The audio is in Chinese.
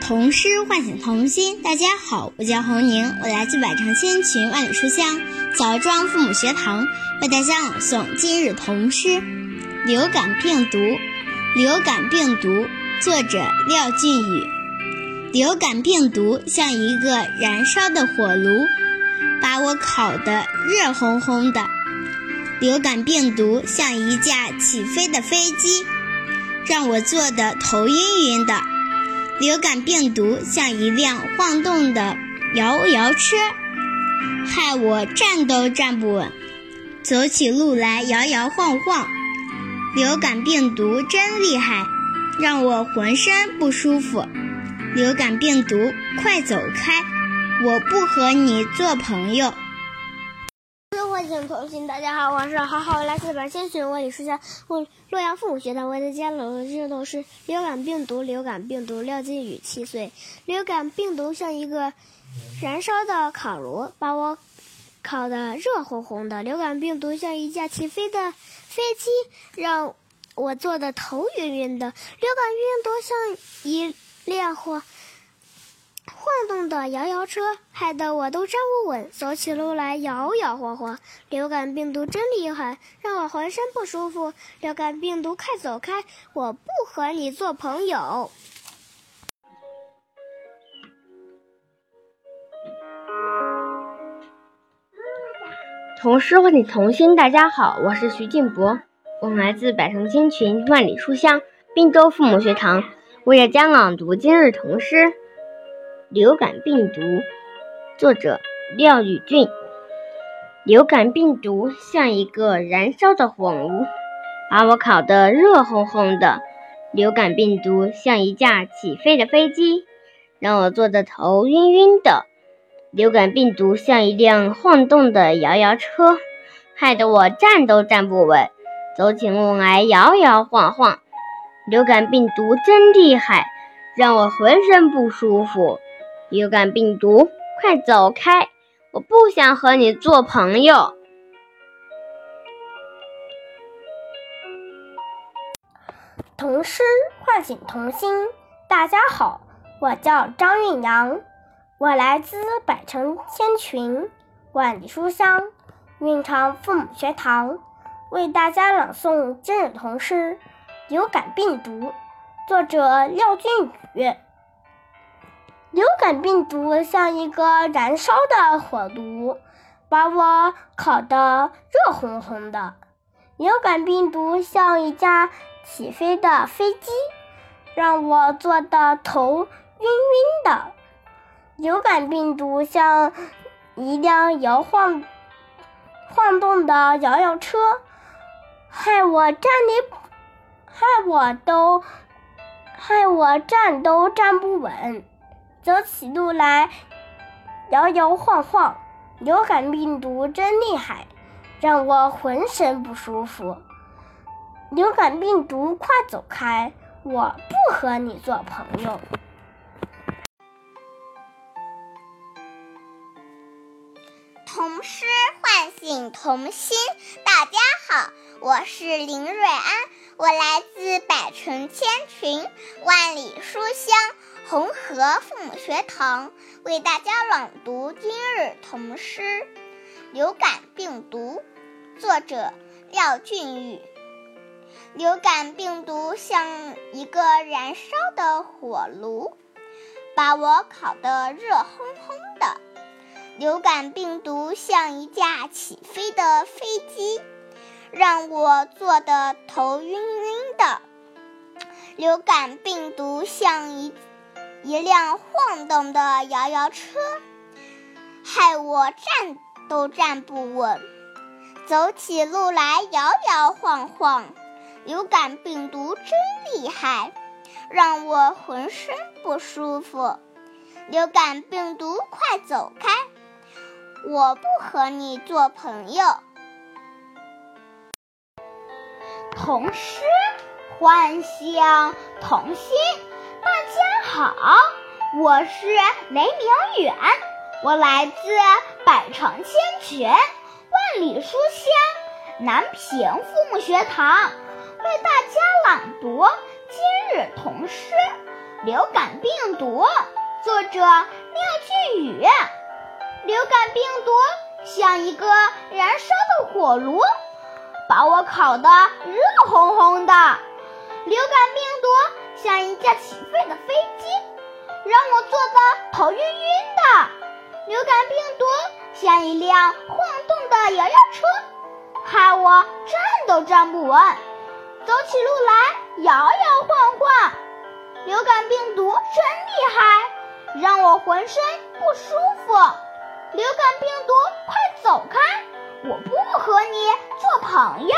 童诗唤醒童心。大家好，我叫侯宁，我来自百城千群万里书香枣庄父母学堂，为大家朗诵今日童诗《流感病毒》。流感病毒，作者廖俊宇。流感病毒像一个燃烧的火炉，把我烤得热烘烘的。流感病毒像一架起飞的飞机，让我坐得头晕晕的。流感病毒像一辆晃动的摇摇车，害我站都站不稳，走起路来摇摇晃晃。流感病毒真厉害，让我浑身不舒服。流感病毒，快走开！我不和你做朋友。生活请同行，大家好，我是好好来自百千群万里书香我洛阳父母学堂为大家朗诵的童诗《流感病毒》。流感病毒，廖金宇，七岁。流感病毒像一个燃烧的烤炉，把我烤得热烘烘的。流感病毒像一架起飞的飞机，让我坐得头晕晕的。流感病毒像一烈火。晃动的摇摇车，害得我都站不稳，走起路来摇摇晃晃。流感病毒真厉害，让我浑身不舒服。流感病毒，快走开！我不和你做朋友。童诗唤醒童心，大家好，我是徐静博，我们来自百城千群万里书香滨州父母学堂，为大家朗读今日童诗。流感病毒，作者廖宇俊。流感病毒像一个燃烧的火炉，把我烤得热烘烘的。流感病毒像一架起飞的飞机，让我坐得头晕晕的。流感病毒像一辆晃动的摇摇车，害得我站都站不稳，走起路来摇摇晃晃。流感病毒真厉害，让我浑身不舒服。流感病毒，快走开！我不想和你做朋友。童诗唤醒童心，大家好，我叫张韵阳，我来自百城千群万里书香蕴长父母学堂，为大家朗诵今日童诗《流感病毒》，作者廖俊宇。流感病毒像一个燃烧的火炉，把我烤得热烘烘的。流感病毒像一架起飞的飞机，让我坐得头晕晕的。流感病毒像一辆摇晃晃动的摇摇车，害我站立，害我都，害我站都站不稳。走起路来摇摇晃晃，流感病毒真厉害，让我浑身不舒服。流感病毒，快走开！我不和你做朋友。童诗唤醒童心，大家好，我是林瑞安，我来自百城千群，万里书香。红河父母学堂为大家朗读今日童诗《流感病毒》，作者廖俊宇。流感病毒像一个燃烧的火炉，把我烤得热烘烘的。流感病毒像一架起飞的飞机，让我坐得头晕晕的。流感病毒像一一辆晃动的摇摇车，害我站都站不稳，走起路来摇摇晃晃。流感病毒真厉害，让我浑身不舒服。流感病毒，快走开！我不和你做朋友。童诗幻想童心。大家好，我是雷明远，我来自百城千群万里书香南平父母学堂，为大家朗读今日童诗《流感病毒，作者廖俊宇。流感病毒像一个燃烧的火炉，把我烤得热烘烘的。流感病毒像一架起飞的飞机，让我坐得头晕晕的。流感病毒像一辆晃动的摇摇车，害我站都站不稳，走起路来摇摇晃晃。流感病毒真厉害，让我浑身不舒服。流感病毒，快走开！我不和你做朋友。